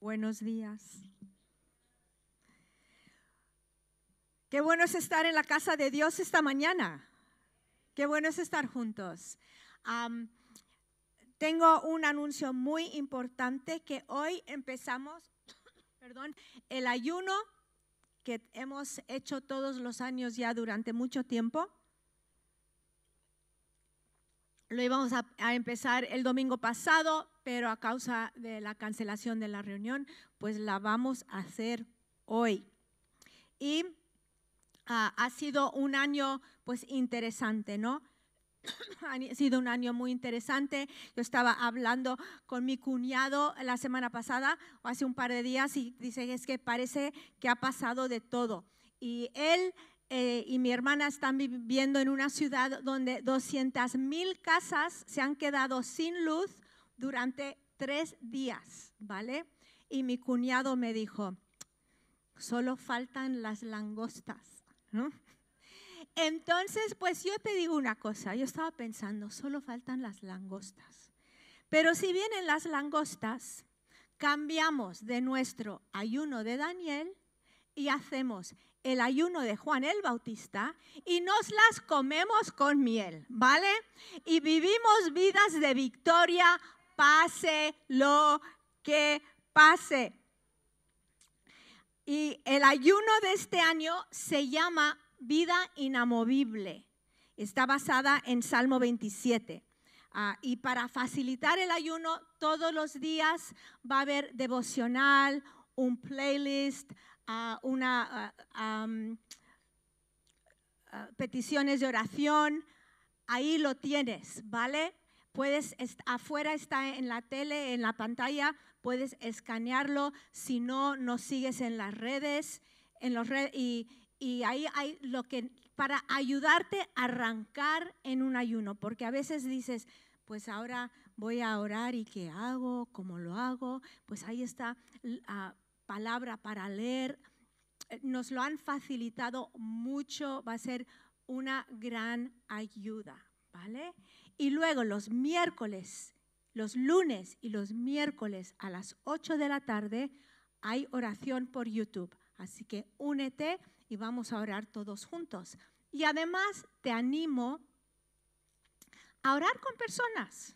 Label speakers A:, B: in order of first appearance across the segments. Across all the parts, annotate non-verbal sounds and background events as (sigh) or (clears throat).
A: Buenos días. Qué bueno es estar en la casa de Dios esta mañana. Qué bueno es estar juntos. tengo un anuncio muy importante que hoy empezamos, (coughs) perdón, el ayuno que hemos hecho todos los años ya durante mucho tiempo. Lo íbamos a, empezar el domingo pasado, pero a causa de la cancelación de la reunión, pues la vamos a hacer hoy. Y ah, ha sido un año pues interesante, ¿no? (clears throat) ha sido un año muy interesante. Yo estaba hablando con mi cuñado la semana pasada, o hace un par de días, y dice es que parece que ha pasado de todo. Y él eh, y mi hermana están viviendo en una ciudad donde 200 mil casas se han quedado sin luz durante tres días, ¿vale? Y mi cuñado me dijo, solo faltan las langostas, ¿no? Entonces, pues yo te digo una cosa, yo estaba pensando, solo faltan las langostas. Pero si vienen las langostas, cambiamos de nuestro ayuno de Daniel y hacemos el ayuno de Juan el Bautista y nos las comemos con miel, ¿vale? Y vivimos vidas de victoria, pase lo que pase. Y el ayuno de este año se llama vida inamovible. Está basada en Salmo 27. Ah, y para facilitar el ayuno, todos los días va a haber devocional, un playlist, una, peticiones de oración, ahí lo tienes, ¿vale? Puedes, afuera está en la tele, en la pantalla, puedes escanearlo, si no, nos sigues en las redes, en los y, y ahí hay lo que, para ayudarte a arrancar en un ayuno, porque a veces dices, pues ahora voy a orar y qué hago, cómo lo hago, pues ahí está palabra para leer, nos lo han facilitado mucho, va a ser una gran ayuda, Y luego los miércoles, los lunes y los miércoles a las 8 de la tarde hay oración por YouTube. Así que únete y vamos a orar todos juntos. Y además te animo a orar con personas,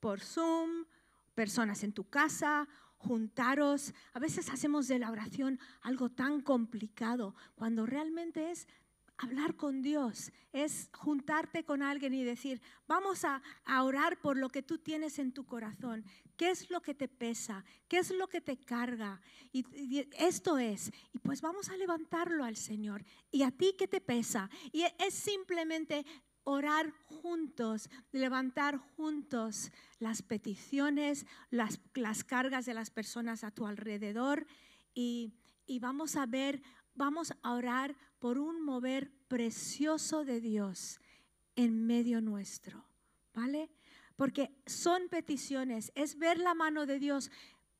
A: por Zoom, personas en tu casa juntaros. A veces hacemos de la oración algo tan complicado cuando realmente es hablar con Dios, es juntarte con alguien y decir, vamos a, orar por lo que tú tienes en tu corazón. ¿Qué es lo que te pesa? ¿Qué es lo que te carga? Y, y, esto es, y pues vamos a levantarlo al Señor. ¿Y a ti qué te pesa? Y es simplemente orar juntos, levantar juntos las peticiones, las, las, cargas de las personas a tu alrededor y, y vamos a ver, vamos a orar por un mover precioso de Dios en medio nuestro, ¿vale? Porque son peticiones, es ver la mano de Dios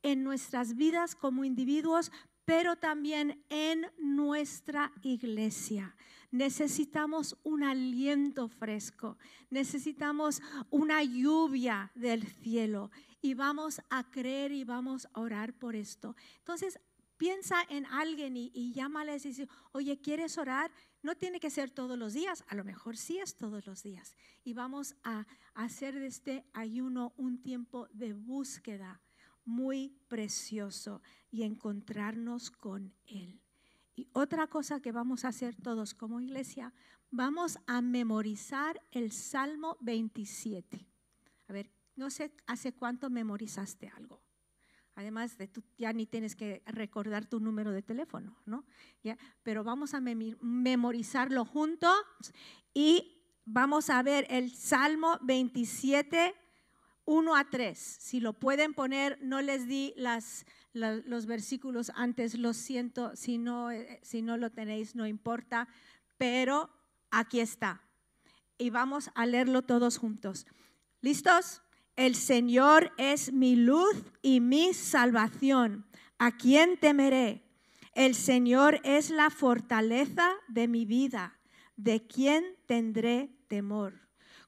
A: en nuestras vidas como individuos, pero también en nuestra iglesia. Necesitamos un aliento fresco, necesitamos una lluvia del cielo y vamos a creer y vamos a orar por esto. Entonces, piensa en alguien y, y llámales y dice, oye, ¿quieres orar? No tiene que ser todos los días, a lo mejor sí es todos los días. Y vamos a hacer de este ayuno un tiempo de búsqueda muy precioso y encontrarnos con Él. Y otra cosa que vamos a hacer todos como iglesia, vamos a memorizar el Salmo 27. A ver, no sé hace cuánto memorizaste algo. Además de tú ya ni tienes que recordar tu número de teléfono, ¿no? Pero vamos a memorizarlo juntos y vamos a ver el Salmo 27 1 a 3. Si lo pueden poner, no les di las, los versículos antes, lo siento, si no, eh, si no lo tenéis, no importa, pero aquí está. Y vamos a leerlo todos juntos. ¿Listos? El Señor es mi luz y mi salvación. ¿A quién temeré? El Señor es la fortaleza de mi vida. ¿De quién tendré temor?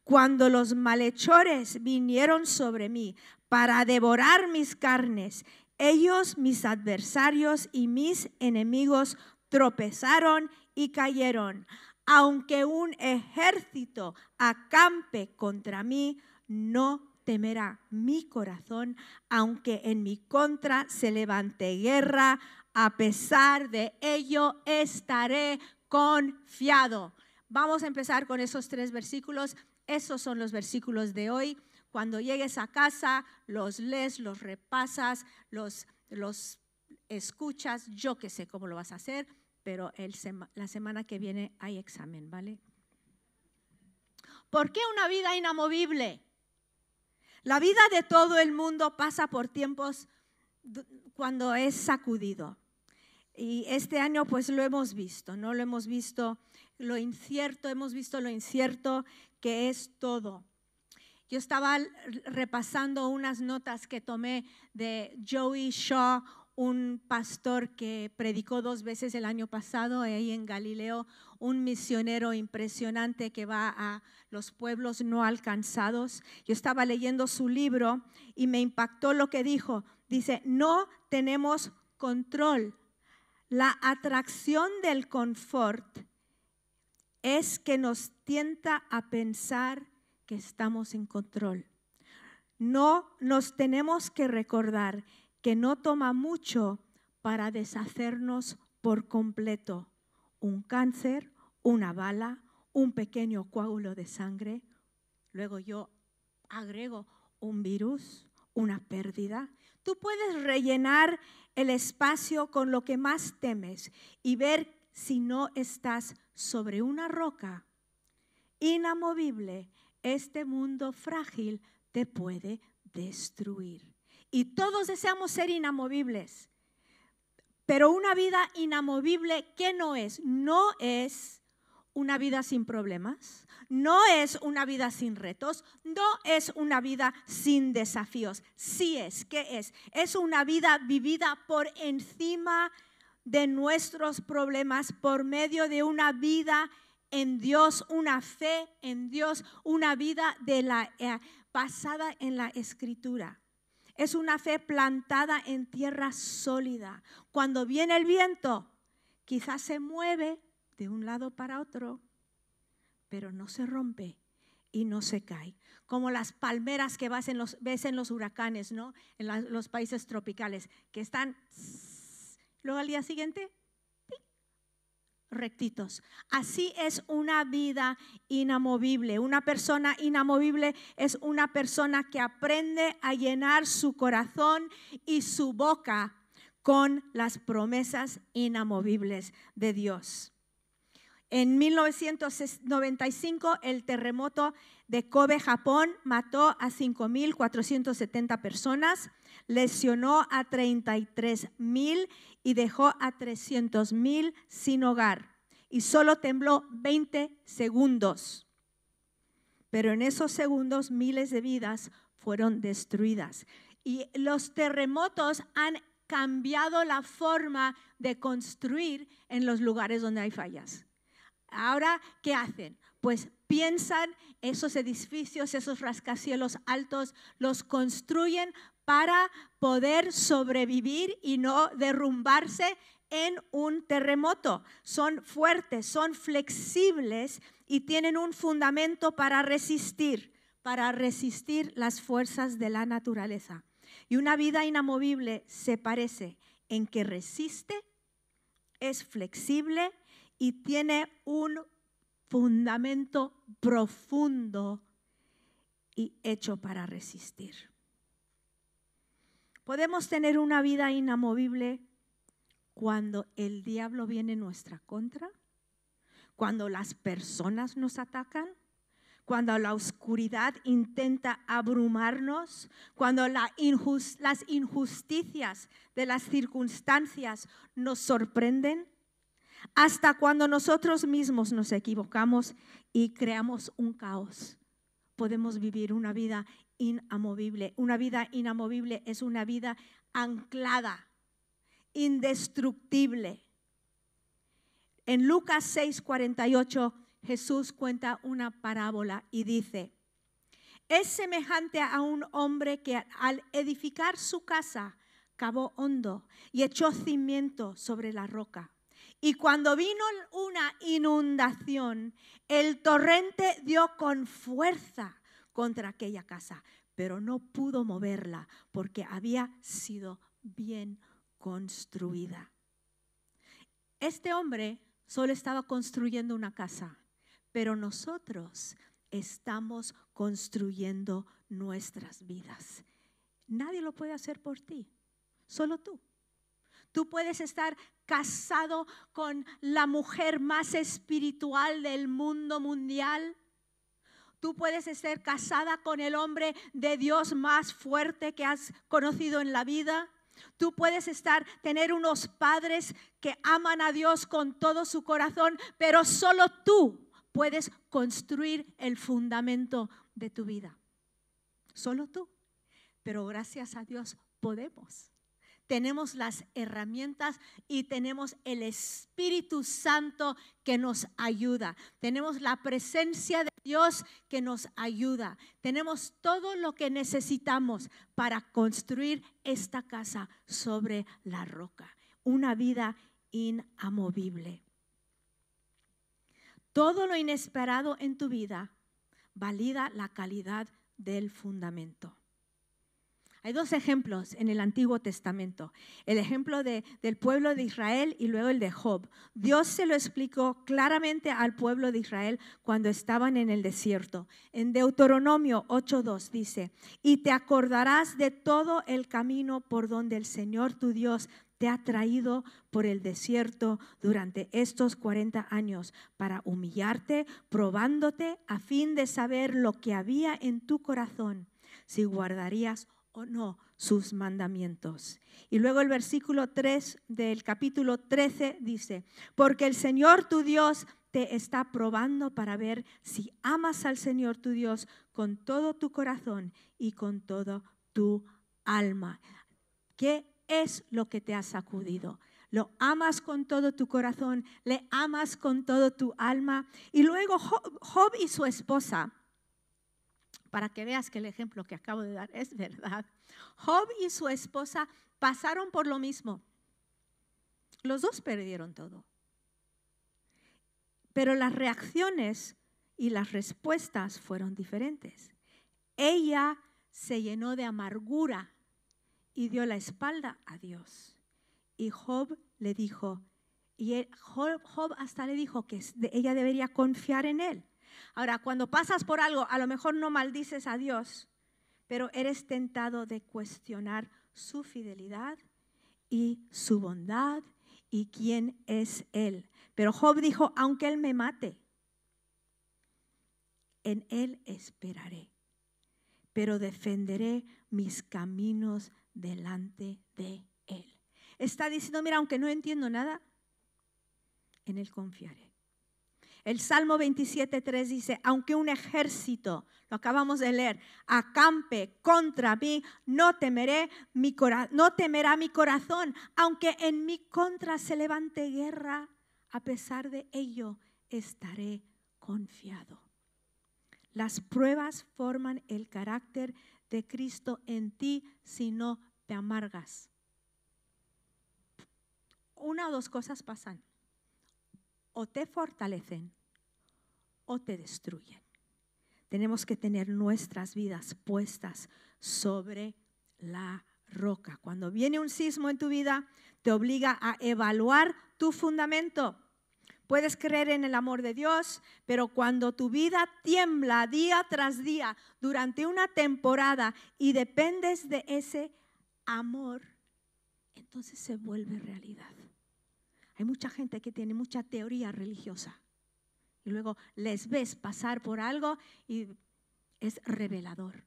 A: cuando los malhechores vinieron sobre mí para devorar mis carnes, Ellos, mis adversarios y mis enemigos, tropezaron y cayeron. Aunque un ejército acampe contra mí, no temerá mi corazón, aunque en mi contra se levante guerra, a pesar de ello estaré confiado. Vamos a empezar con esos tres versículos. Esos son los versículos de hoy. Cuando llegues a casa, los lees, los repasas, los, los escuchas. Yo que sé cómo lo vas a hacer, pero el la semana que viene hay examen, ¿vale? ¿Por qué una vida inamovible? La vida de todo el mundo pasa por tiempos cuando es sacudido. Y este año pues lo hemos visto, ¿no? Lo hemos visto lo incierto, hemos visto lo incierto que es todo. Yo estaba repasando unas notas que tomé de Joey Shaw, un pastor que predicó dos veces el año pasado ahí en Galileo, un misionero impresionante que va a los pueblos no alcanzados. Yo estaba leyendo su libro y me impactó lo que dijo. Dice, no tenemos control. La atracción del confort es que nos tienta a pensar que estamos en control. No nos tenemos que recordar que no toma mucho para deshacernos por completo. Un cáncer, una bala, un pequeño coágulo de sangre. Luego yo agrego un virus, una pérdida. Tú puedes rellenar el espacio con lo que más temes y ver si no estás sobre una roca inamovible, este mundo frágil te puede destruir. Y todos deseamos ser inamovibles. Pero una vida inamovible, ¿qué no es? No es una vida sin problemas, no es una vida sin retos, no es una vida sin desafíos. Sí es, ¿qué es? Es una vida vivida por encima de nuestros problemas por medio de una vida en Dios, una fe en Dios, una vida de la, eh, basada en la escritura. Es una fe plantada en tierra sólida. Cuando viene el viento, quizás se mueve de un lado para otro, pero no se rompe y no se cae. Como las palmeras que ves en los huracanes, ¿no? En los países tropicales, que están Luego al día siguiente, rectitos. Así es una vida inamovible. Una persona inamovible es una persona que aprende a llenar su corazón y su boca con las promesas inamovibles de Dios. En 1995, el terremoto de Kobe, Japón, mató a 5.470 personas, lesionó a 33.000 y dejó a 300.000 sin hogar. Y solo tembló 20 segundos. Pero en esos segundos miles de vidas fueron destruidas. Y los terremotos han cambiado la forma de construir en los lugares donde hay fallas. Ahora, ¿qué hacen? Pues piensan esos edificios, esos rascacielos altos, los construyen para poder sobrevivir y no derrumbarse en un terremoto. Son fuertes, son flexibles y tienen un fundamento para resistir, para resistir las fuerzas de la naturaleza. Y una vida inamovible se parece en que resiste, es flexible y tiene un fundamento profundo y hecho para resistir. Podemos tener una vida inamovible cuando el diablo viene en nuestra contra, cuando las personas nos atacan, cuando la oscuridad intenta abrumarnos, cuando las injusticias de las circunstancias nos sorprenden, hasta cuando nosotros mismos nos equivocamos y creamos un caos. Podemos vivir una vida inamovible. Una vida inamovible es una vida anclada, indestructible. En Lucas 6:48 Jesús cuenta una parábola y dice, es semejante a un hombre que al edificar su casa cavó hondo y echó cimiento sobre la roca. Y cuando vino una inundación, el torrente dio con fuerza contra aquella casa, pero no pudo moverla porque había sido bien construida. Este hombre solo estaba construyendo una casa, pero nosotros estamos construyendo nuestras vidas. Nadie lo puede hacer por ti, solo tú. Tú puedes estar casado con la mujer más espiritual del mundo mundial. Tú puedes estar casada con el hombre de Dios más fuerte que has conocido en la vida. Tú puedes estar, tener unos padres que aman a Dios con todo su corazón, pero solo tú puedes construir el fundamento de tu vida. Solo tú. Pero gracias a Dios podemos tenemos las herramientas y tenemos el Espíritu Santo que nos ayuda. Tenemos la presencia de Dios que nos ayuda. Tenemos todo lo que necesitamos para construir esta casa sobre la roca. Una vida inamovible. Todo lo inesperado en tu vida valida la calidad del fundamento. Hay dos ejemplos en el Antiguo Testamento. El ejemplo del pueblo de Israel y luego el de Job. Dios se lo explicó claramente al pueblo de Israel cuando estaban en el desierto. En Deuteronomio 8.2 dice, y te acordarás de todo el camino por donde el Señor tu Dios te ha traído por el desierto durante estos 40 años para humillarte, probándote a fin de saber lo que había en tu corazón, si guardarías o no sus mandamientos. Y luego el versículo 3 del capítulo 13 dice, porque el Señor tu Dios te está probando para ver si amas al Señor tu Dios con todo tu corazón y con todo tu alma. ¿Qué es lo que te ha sacudido? Lo amas con todo tu corazón, le amas con todo tu alma. Y luego Job y su esposa para que veas que el ejemplo que acabo de dar es verdad. Job y su esposa pasaron por lo mismo. Los dos perdieron todo. Pero las reacciones y las respuestas fueron diferentes. Ella se llenó de amargura y dio la espalda a Dios. Y Job le dijo, y Job, Job hasta le dijo que ella debería confiar en él. Ahora, cuando pasas por algo, a lo mejor no maldices a Dios, pero eres tentado de cuestionar su fidelidad y su bondad y quién es Él. Pero Job dijo, aunque Él me mate, en Él esperaré, pero defenderé mis caminos delante de Él. Está diciendo, mira, aunque no entiendo nada, en Él confiaré. El Salmo 27.3 dice, aunque un ejército, lo acabamos de leer, acampe contra mí, no, temeré mi no temerá mi corazón, aunque en mi contra se levante guerra, a pesar de ello estaré confiado. Las pruebas forman el carácter de Cristo en ti si no te amargas. Una o dos cosas pasan. O te fortalecen o te destruyen. Tenemos que tener nuestras vidas puestas sobre la roca. Cuando viene un sismo en tu vida, te obliga a evaluar tu fundamento. Puedes creer en el amor de Dios, pero cuando tu vida tiembla día tras día durante una temporada y dependes de ese amor, entonces se vuelve realidad. Hay mucha gente que tiene mucha teoría religiosa y luego les ves pasar por algo y es revelador.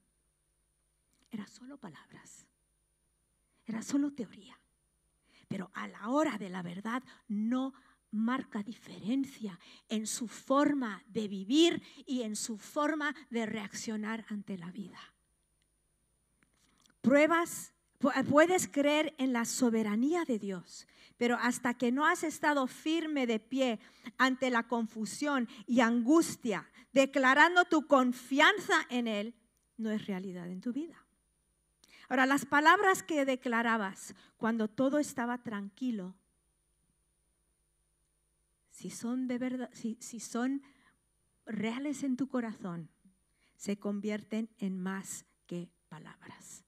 A: Era solo palabras, era solo teoría, pero a la hora de la verdad no marca diferencia en su forma de vivir y en su forma de reaccionar ante la vida. Pruebas, puedes creer en la soberanía de Dios pero hasta que no has estado firme de pie ante la confusión y angustia, declarando tu confianza en Él, no es realidad en tu vida. Ahora, las palabras que declarabas cuando todo estaba tranquilo, si son de verdad, si, si son reales en tu corazón, se convierten en más que palabras.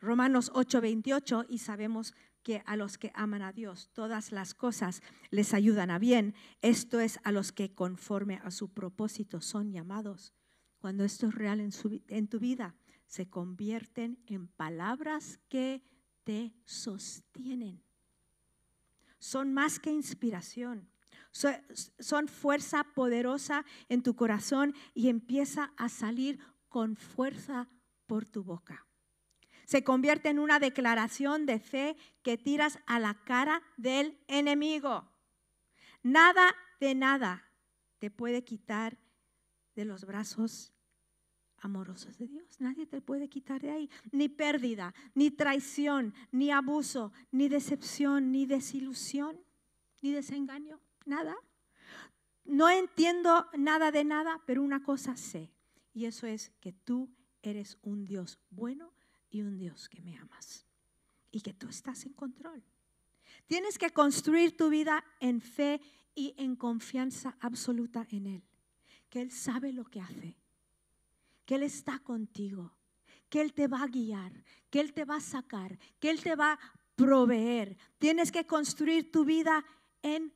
A: Romanos 8:28 y sabemos que a los que aman a Dios todas las cosas les ayudan a bien. Esto es a los que conforme a su propósito son llamados. Cuando esto es real en, en tu vida, se convierten en palabras que te sostienen. Son más que inspiración. Son fuerza poderosa en tu corazón y empieza a salir con fuerza por tu boca se convierte en una declaración de fe que tiras a la cara del enemigo. Nada de nada te puede quitar de los brazos amorosos de Dios. Nadie te puede quitar de ahí. Ni pérdida, ni traición, ni abuso, ni decepción, ni desilusión, ni desengaño. Nada. No entiendo nada de nada, pero una cosa sé. Y eso es que tú eres un Dios bueno y un Dios que me amas y que tú estás en control. Tienes que construir tu vida en fe y en confianza absoluta en Él, que Él sabe lo que hace, que Él está contigo, que Él te va a guiar, que Él te va a sacar, que Él te va a proveer. Tienes que construir tu vida en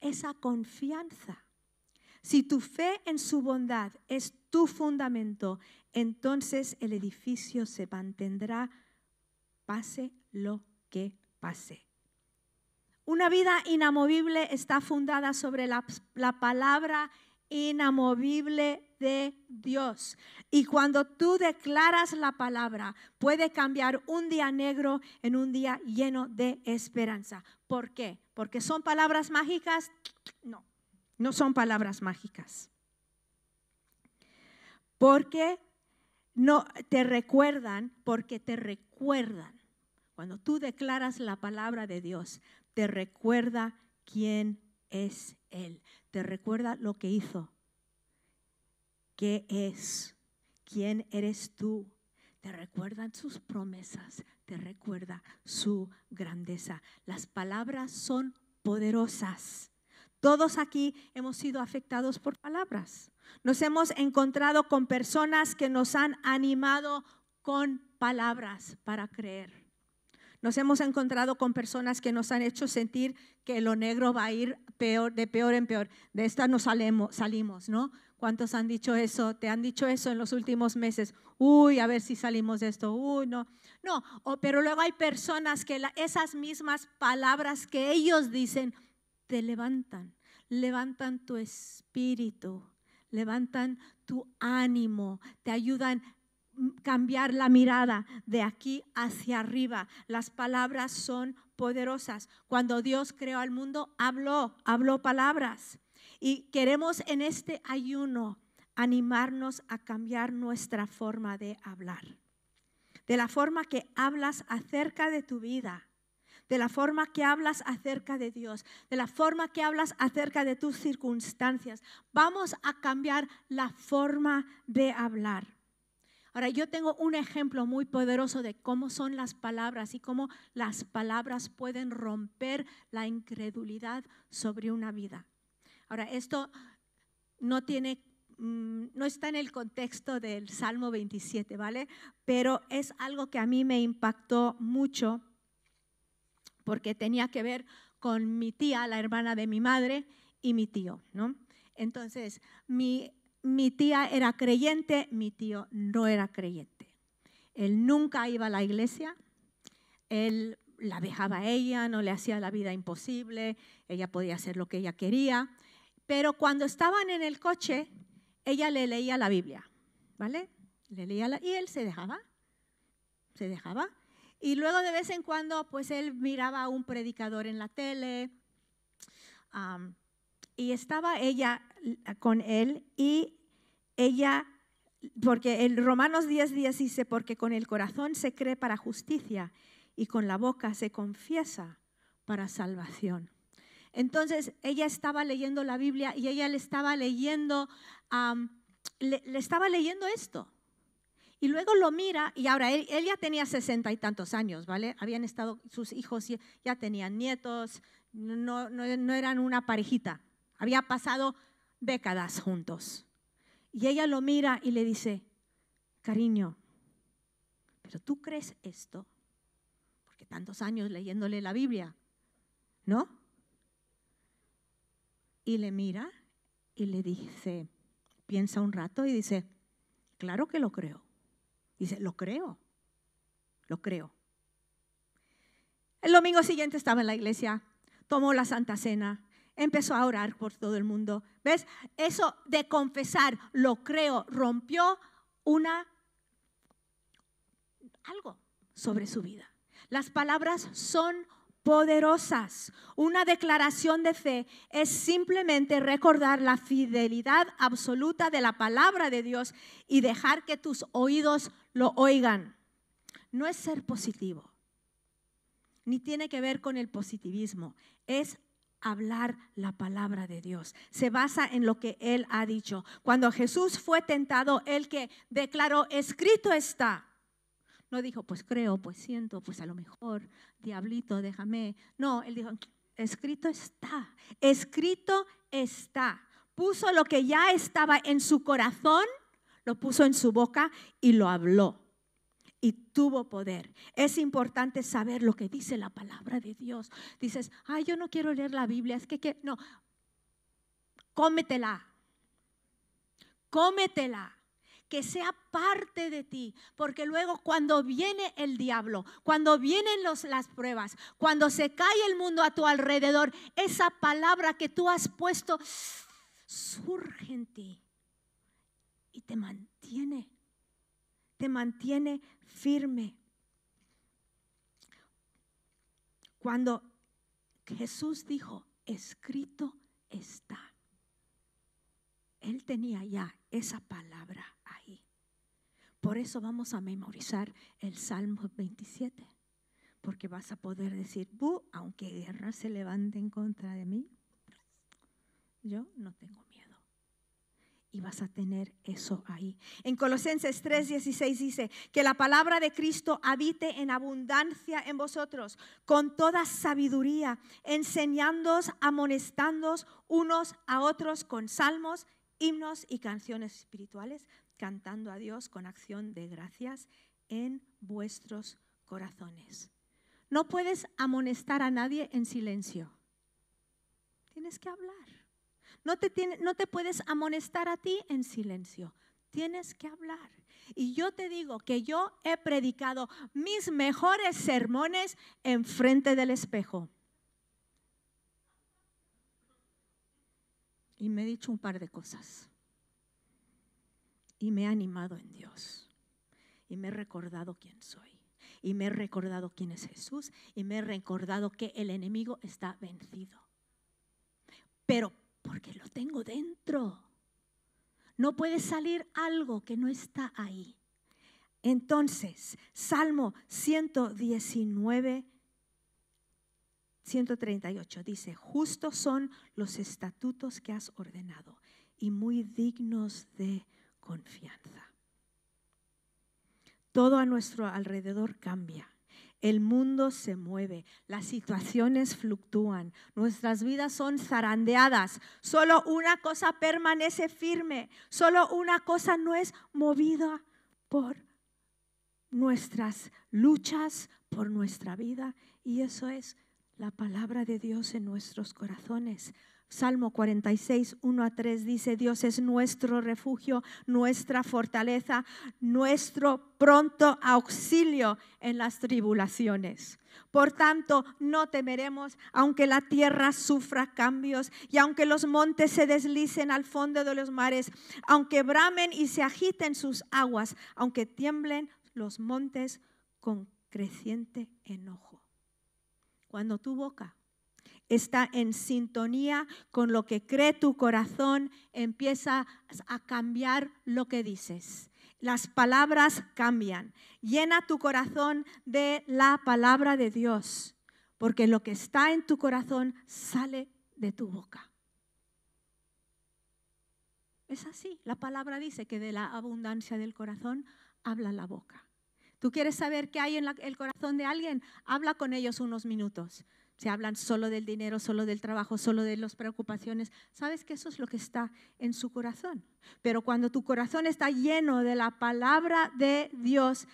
A: esa confianza. Si tu fe en su bondad es tu fundamento, entonces el edificio se mantendrá pase lo que pase. Una vida inamovible está fundada sobre la, palabra inamovible de Dios. Y cuando tú declaras la palabra, puede cambiar un día negro en un día lleno de esperanza. ¿Por qué? Porque son palabras mágicas. No, no son palabras mágicas. Porque no te recuerdan porque te recuerdan. Cuando tú declaras la palabra de Dios, te recuerda quién es Él. Te recuerda lo que hizo. ¿Qué es? ¿Quién eres tú? Te recuerdan sus promesas, te recuerda su grandeza. Las palabras son poderosas. Todos aquí hemos sido afectados por palabras. Nos hemos encontrado con personas que nos han animado con palabras para creer. Nos hemos encontrado con personas que nos han hecho sentir que lo negro va a ir peor, de peor en peor. De esta nos salimos, ¿no? ¿Cuántos han dicho eso? ¿Te han dicho eso en los últimos meses? Uy, a ver si salimos de esto. Uy, no. No, pero luego hay personas que esas mismas palabras que ellos dicen te levantan, levantan tu espíritu, levantan tu ánimo, te ayudan a cambiar la mirada de aquí hacia arriba. Las palabras son poderosas. Cuando Dios creó al mundo, habló, habló palabras. Y queremos en este ayuno animarnos a cambiar nuestra forma de hablar. De la forma que hablas acerca de tu vida, de la forma que hablas acerca de Dios, de la forma que hablas acerca de tus circunstancias. Vamos a cambiar la forma de hablar. Ahora, yo tengo un ejemplo muy poderoso de cómo son las palabras y cómo las palabras pueden romper la incredulidad sobre una vida. Ahora, esto no tiene mm, no está en el contexto del Salmo 27, ¿vale? Pero es algo que a mí me impactó mucho porque tenía que ver con mi tía, la hermana de mi madre, y mi tío, ¿no? Entonces, mi, mi tía era creyente, mi tío no era creyente. Él nunca iba a la iglesia, él la dejaba a ella, no le hacía la vida imposible, ella podía hacer lo que ella quería, pero cuando estaban en el coche, ella le leía la Biblia, ¿vale? Le leía y él se dejaba, se dejaba. Y luego de vez en cuando, pues él miraba a un predicador en la tele. y estaba ella con él y ella, porque el Romanos 10, 10 dice, porque con el corazón se cree para justicia y con la boca se confiesa para salvación. Entonces ella estaba leyendo la Biblia y ella le estaba leyendo, le estaba leyendo esto. Y luego lo mira y ahora él, ya tenía sesenta y tantos años, ¿vale? Habían estado, sus hijos ya, tenían nietos, no, no eran una parejita, había pasado décadas juntos. Y ella lo mira y le dice, cariño, pero tú crees esto, porque tantos años leyéndole la Biblia, ¿no? Y le mira y le dice, piensa un rato y dice, claro que lo creo. Dice, lo creo, lo creo. El domingo siguiente estaba en la iglesia, tomó la Santa Cena, empezó a orar por todo el mundo. ¿Ves? Eso de confesar, lo creo, rompió una algo sobre su vida. Las palabras son poderosas. Una declaración de fe es simplemente recordar la fidelidad absoluta de la palabra de Dios y dejar que tus oídos lo oigan. No es ser positivo, ni tiene que ver con el positivismo, es hablar la palabra de Dios. Se basa en lo que Él ha dicho. Cuando Jesús fue tentado, Él que declaró, escrito está. No dijo, pues creo, pues siento, pues a lo mejor, diablito, déjame. No, Él dijo, escrito está, escrito está. Puso lo que ya estaba en su corazón, lo puso en su boca y lo habló. Y tuvo poder. Es importante saber lo que dice la palabra de Dios. Dices, ay, yo no quiero leer la Biblia, es que, que no, cómetela, cómetela. Que sea parte de ti, porque luego cuando viene el diablo, cuando vienen los, las pruebas, cuando se cae el mundo a tu alrededor, esa palabra que tú has puesto surge en ti y te mantiene, te mantiene firme. Cuando Jesús dijo, escrito está, Él tenía ya esa palabra ahí. Por eso vamos a memorizar el Salmo 27, porque vas a poder decir, aunque guerra se levante en contra de mí, yo no tengo y vas a tener eso ahí. En Colosenses 3:16 dice que la palabra de Cristo habite en abundancia en vosotros, con toda sabiduría, enseñándoos, amonestándoos unos a otros con salmos, himnos y canciones espirituales, cantando a Dios con acción de gracias en vuestros corazones. No puedes amonestar a nadie en silencio. Tienes que hablar. No te, puedes amonestar a ti en silencio. Tienes que hablar. Y yo te digo que yo he predicado mis mejores sermones en frente del espejo. Y me he dicho un par de cosas. Y me he animado en Dios. Y me he recordado quién soy. Y me he recordado quién es Jesús. Y me he recordado que el enemigo está vencido. Pero porque lo tengo dentro. No puede salir algo que no está ahí. Entonces, Salmo 119, 138 dice, justos son los estatutos que has ordenado y muy dignos de confianza. Todo a nuestro alrededor cambia. El mundo se mueve, las situaciones fluctúan, nuestras vidas son zarandeadas. Solo una cosa permanece firme, solo una cosa no es movida por nuestras luchas, por nuestra vida, y eso es la palabra de Dios en nuestros corazones. Salmo 46, 1 a 3 dice, Dios es nuestro refugio, nuestra fortaleza, nuestro pronto auxilio en las tribulaciones. Por tanto, no temeremos, aunque la tierra sufra cambios y aunque los montes se deslicen al fondo de los mares, aunque bramen y se agiten sus aguas, aunque tiemblen los montes con creciente enojo. Cuando tu boca está en sintonía con lo que cree tu corazón, empieza a cambiar lo que dices. Las palabras cambian. Llena tu corazón de la palabra de Dios, porque lo que está en tu corazón sale de tu boca. Es así. La palabra dice que de la abundancia del corazón habla la boca. ¿Tú quieres saber qué hay en el corazón de alguien? Habla con ellos unos minutos. Se hablan solo del dinero, solo del trabajo, solo de las preocupaciones. Sabes que eso es lo que está en su corazón. Pero cuando tu corazón está lleno de la palabra de Dios,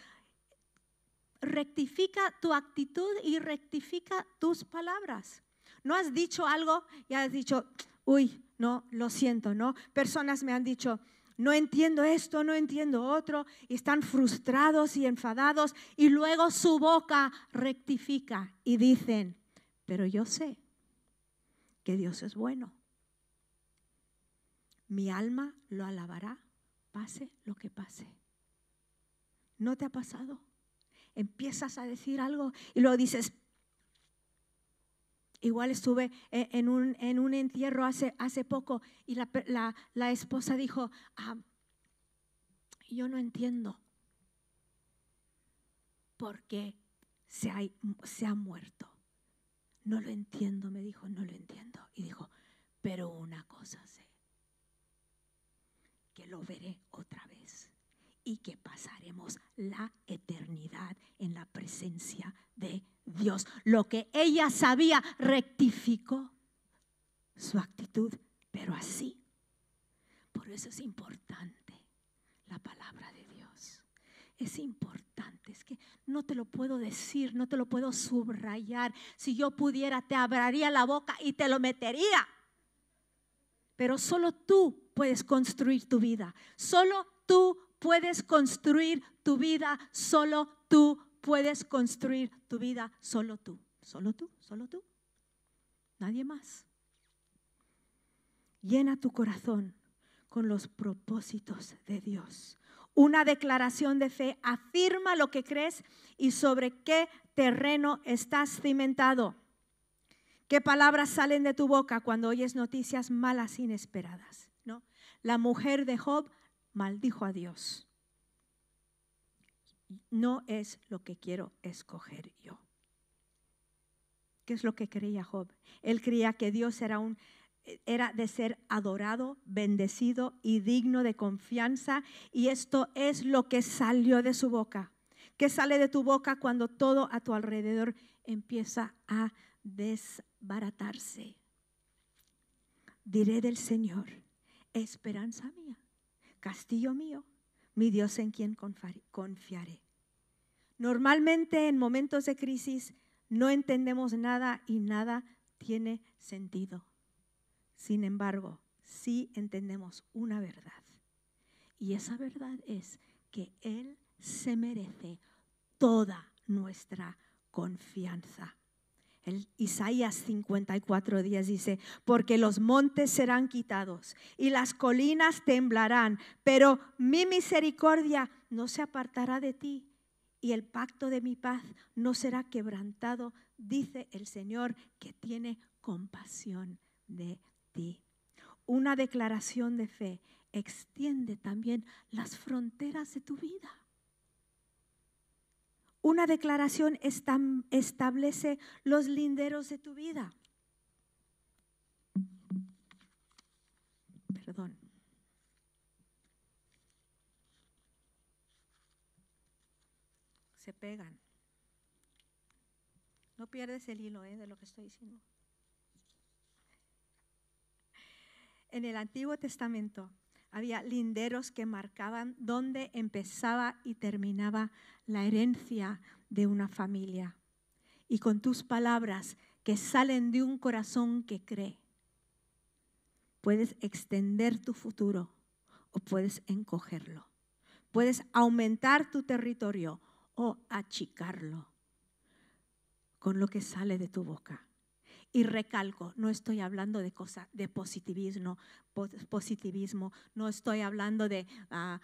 A: rectifica tu actitud y rectifica tus palabras. No has dicho algo y has dicho, uy, no, lo siento, ¿no? Personas me han dicho, no entiendo esto, no entiendo otro, y están frustrados y enfadados, y luego su boca rectifica y dicen, pero yo sé que Dios es bueno. Mi alma lo alabará, pase lo que pase. ¿No te ha pasado? Empiezas a decir algo y luego dices, Igual estuve en un, en un entierro hace, hace poco y la, la, esposa dijo, ah, yo no entiendo por qué se se ha muerto. No lo entiendo, me dijo, no lo entiendo. Y dijo, pero una cosa sé, que lo veré otra vez y que pasaremos la eternidad en la presencia de Dios. Lo que ella sabía rectificó su actitud, pero así. Por eso es importante la palabra de Dios. Es importante, es que no te lo puedo decir, no te lo puedo subrayar. Si yo pudiera, te abriría la boca y te lo metería. Pero solo tú puedes construir tu vida. Solo tú puedes construir tu vida, solo tú puedes construir tu vida, solo tú, solo tú, solo tú. Nadie más. Llena tu corazón con los propósitos de Dios. Una declaración de fe afirma lo que crees y sobre qué terreno estás cimentado. ¿Qué palabras salen de tu boca cuando oyes noticias malas inesperadas? ¿No? La mujer de Job maldijo a Dios. No es lo que quiero escoger yo. ¿Qué es lo que creía Job? Él creía que Dios era un era de ser adorado, bendecido y digno de confianza y esto es lo que salió de su boca. ¿Qué sale de tu boca cuando todo a tu alrededor empieza a desbaratarse? Diré del Señor, esperanza mía castillo mío, mi Dios en quien confiaré. Normalmente en momentos de crisis no entendemos nada y nada tiene sentido. Sin embargo, sí entendemos una verdad. Y esa verdad es que Él se merece toda nuestra confianza. El Isaías 54 días dice, porque los montes serán quitados y las colinas temblarán, pero mi misericordia no se apartará de ti y el pacto de mi paz no será quebrantado, dice el Señor que tiene compasión de ti. Una declaración de fe extiende también las fronteras de tu vida. Una declaración establece los linderos de tu vida. Perdón. Se pegan. No pierdes el hilo ¿eh? de lo que estoy diciendo. En el Antiguo Testamento había linderos que marcaban dónde empezaba y terminaba la herencia de una familia. Y con tus palabras que salen de un corazón que cree, puedes extender tu futuro o puedes encogerlo. Puedes aumentar tu territorio o achicarlo con lo que sale de tu boca. Y recalco, no estoy hablando de cosas de positivismo, positivismo, no estoy hablando de ah,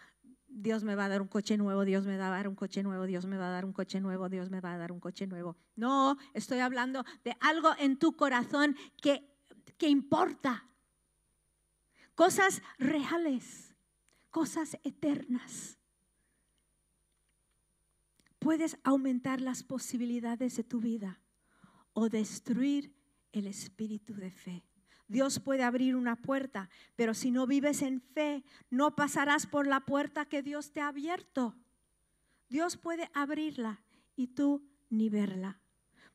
A: Dios me va a dar un coche nuevo, Dios me va a dar un coche nuevo, Dios me va a dar un coche nuevo, Dios me va a dar un coche nuevo. No, estoy hablando de algo en tu corazón que, que importa. Cosas reales, cosas eternas. Puedes aumentar las posibilidades de tu vida o destruir el espíritu de fe. Dios puede abrir una puerta, pero si no vives en fe, no pasarás por la puerta que Dios te ha abierto. Dios puede abrirla y tú ni verla.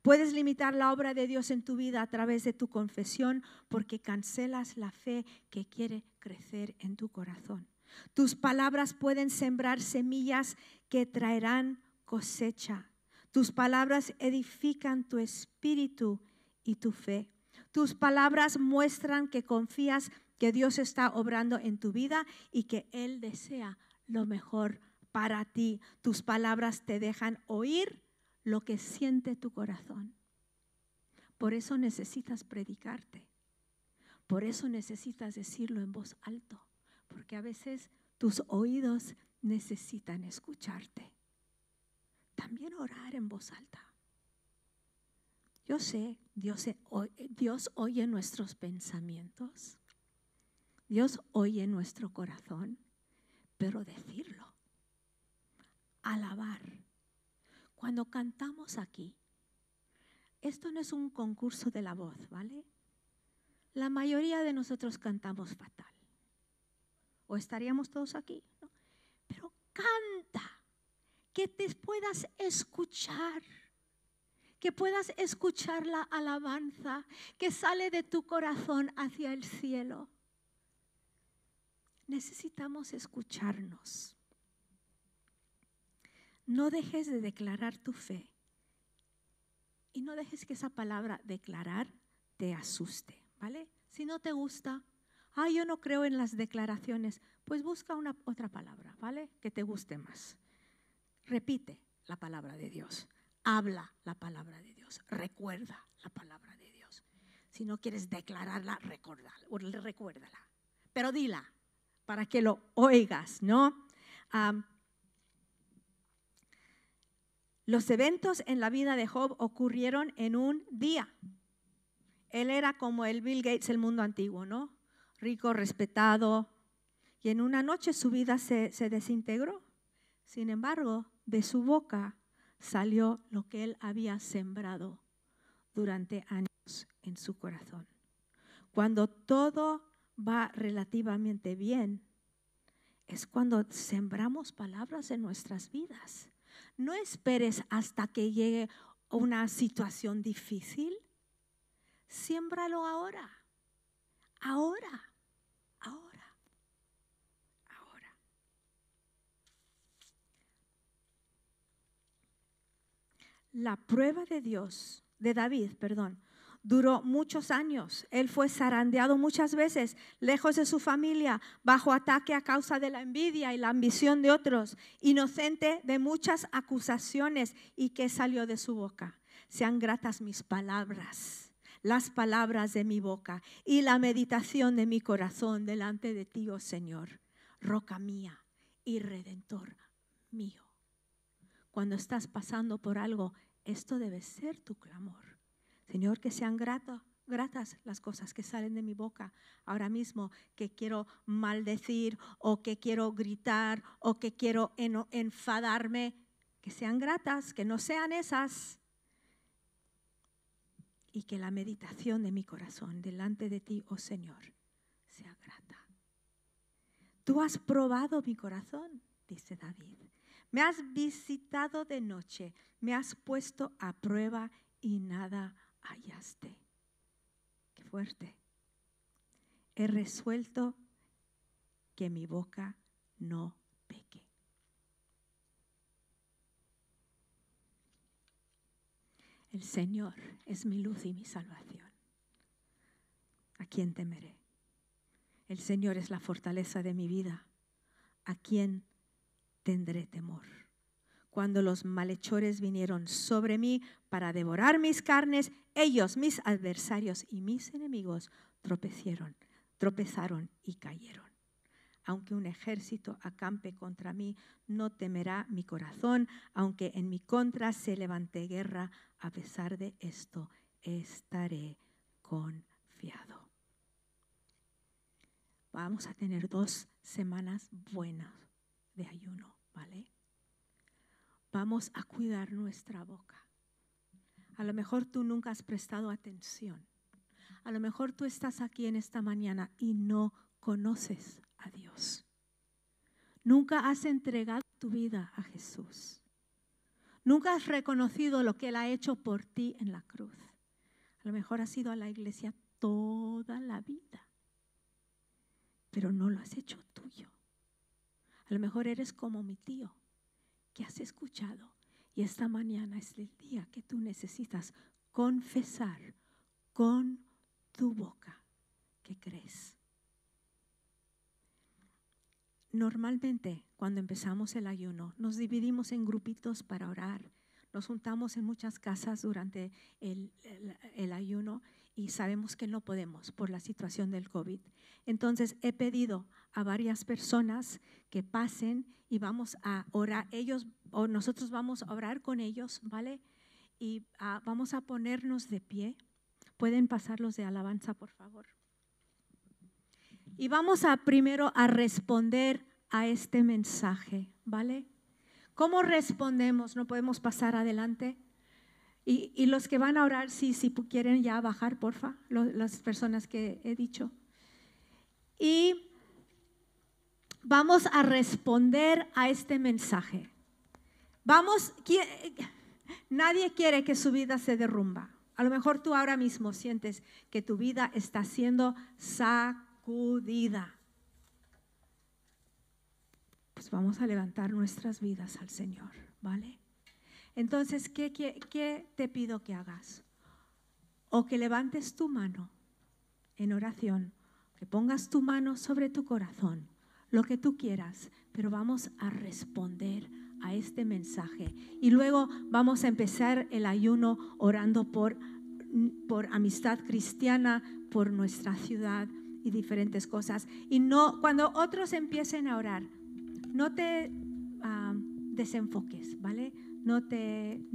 A: Puedes limitar la obra de Dios en tu vida a través de tu confesión porque cancelas la fe que quiere crecer en tu corazón. Tus palabras pueden sembrar semillas que traerán cosecha. Tus palabras edifican tu espíritu y tu fe. Tus palabras muestran que confías que Dios está obrando en tu vida y que Él desea lo mejor para ti. Tus palabras te dejan oír lo que siente tu corazón. Por eso necesitas predicarte. Por eso necesitas decirlo en voz alto. Porque a veces tus oídos necesitan escucharte. También orar en voz alta. Yo sé, Dios, oye nuestros pensamientos. Dios oye nuestro corazón. Pero decirlo. Alabar cuando cantamos aquí, esto no es un concurso de la voz, ¿vale? La mayoría de nosotros cantamos fatal. O estaríamos todos aquí. Pero canta, que te puedas escuchar, que puedas escuchar la alabanza que sale de tu corazón hacia el cielo. Necesitamos escucharnos. No dejes de declarar tu fe y no dejes que esa palabra declarar te asuste, ¿vale? Si no te gusta, ah, yo no creo en las declaraciones, pues busca una otra palabra, ¿vale? Que te guste más. Repite la palabra de Dios, habla la palabra de Dios, recuerda la palabra de Dios. Si no quieres declararla, recuérdala, pero dila para que lo oigas, ¿no? Los eventos en la vida de Job ocurrieron en un día. Él era como el Bill Gates del mundo antiguo, ¿no? Rico, respetado. Y en una noche su vida se, se desintegró. Sin embargo, de su boca salió lo que él había sembrado durante años en su corazón. Cuando todo va relativamente bien, es cuando sembramos palabras en nuestras vidas. No esperes hasta que llegue una situación difícil. Siémbralo ahora. Ahora. Ahora. La prueba de Dios, de David, perdón, duró muchos años. Él fue zarandeado muchas veces, lejos de su familia, bajo ataque a causa de la envidia y la ambición de otros, inocente de muchas acusaciones. ¿Y qué salió de su boca? Sean gratas mis palabras, las palabras de mi boca y la meditación de mi corazón delante de ti, oh Señor, roca mía y redentor mío. Cuando estás pasando por algo, esto debe ser tu clamor. Señor, que sean gratas las cosas que salen de mi boca ahora mismo, que quiero maldecir o que quiero gritar o que quiero enfadarme, que sean gratas, que no sean esas. Y que la meditación de mi corazón delante de ti, oh Señor, sea grata. Tú has probado mi corazón, dice David. Me has visitado de noche, me has puesto a prueba y nada hallaste. Qué fuerte. He resuelto que mi boca no peque. El Señor es mi luz y mi salvación. ¿A quién temeré? El Señor es la fortaleza de mi vida. ¿A quién tendré temor? cuando los malhechores vinieron sobre mí para devorar mis carnes, ellos, mis adversarios y mis enemigos, tropecieron, tropezaron y cayeron. Aunque un ejército acampe contra mí, no temerá mi corazón, aunque en mi contra se levante guerra, a pesar de esto estaré confiado. Vamos a tener dos semanas buenas de ayuno, ¿vale? vamos a cuidar nuestra boca. A lo mejor tú nunca has prestado atención. A lo mejor tú estás aquí en esta mañana y no conoces a Dios. Nunca has entregado tu vida a Jesús. Nunca has reconocido lo que Él ha hecho por ti en la cruz. A lo mejor has ido a la iglesia toda la vida, pero no lo has hecho tuyo. A lo mejor eres como mi tío, que has escuchado y esta mañana es el día que tú necesitas confesar con tu boca que crees. Normalmente cuando empezamos el ayuno nos dividimos en grupitos para orar. Nos juntamos en muchas casas durante el, ayuno y sabemos que no podemos por la situación del COVID. Entonces he pedido a varias personas que pasen y vamos a orar. Ellos o nosotros vamos a orar con ellos, ¿vale? Y ah, vamos a ponernos de pie. Pueden pasar los de alabanza, por favor. Y vamos a primero a responder a este mensaje, ¿vale? ¿Cómo respondemos? No podemos pasar adelante. Y, los que van a orar, sí, si quieren ya bajar, porfa, las personas que he dicho. Y vamos a responder a este mensaje. Vamos, nadie quiere que su vida se derrumba. A lo mejor tú ahora mismo sientes que tu vida está siendo sacudida. Pues vamos a levantar nuestras vidas al Señor, ¿vale? Entonces, ¿qué, te pido que hagas? O que levantes tu mano en oración, que pongas tu mano sobre tu corazón, lo que tú quieras, pero vamos a responder a este mensaje. Y luego vamos a empezar el ayuno orando por, por amistad cristiana, por nuestra ciudad y diferentes cosas. Y no, cuando otros empiecen a orar, no te ah, desenfoques, ¿vale? No te,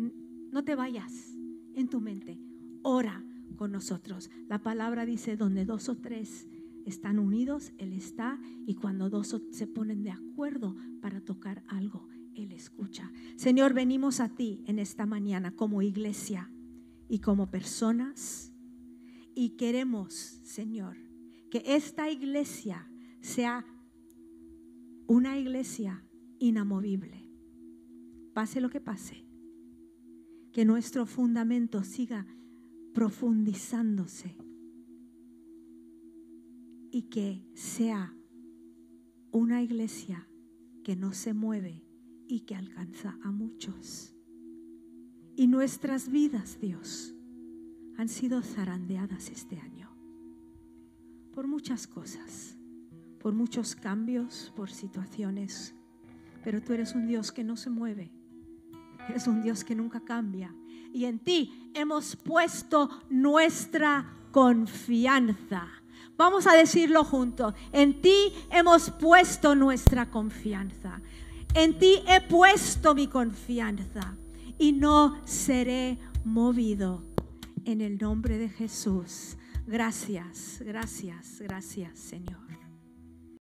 A: no te vayas en tu mente. Ora con nosotros. La palabra dice, donde dos o tres están unidos, Él está. Y cuando dos se ponen de acuerdo para tocar algo, Él escucha. Señor, venimos a ti en esta mañana como iglesia y como personas. Y queremos, Señor, que esta iglesia sea una iglesia inamovible. Pase lo que pase. Que nuestro fundamento siga profundizándose y que sea una iglesia que no se mueve y que alcanza a muchos. Y nuestras vidas, Dios, han sido zarandeadas este año por muchas cosas, por muchos cambios, por situaciones. Pero tú eres un Dios que no se mueve, eres un Dios que nunca cambia. Y en ti hemos puesto nuestra confianza. Vamos a decirlo juntos. En ti hemos puesto nuestra confianza. En ti he puesto mi confianza y no seré movido. En el nombre de Jesús. Gracias, gracias, gracias Señor.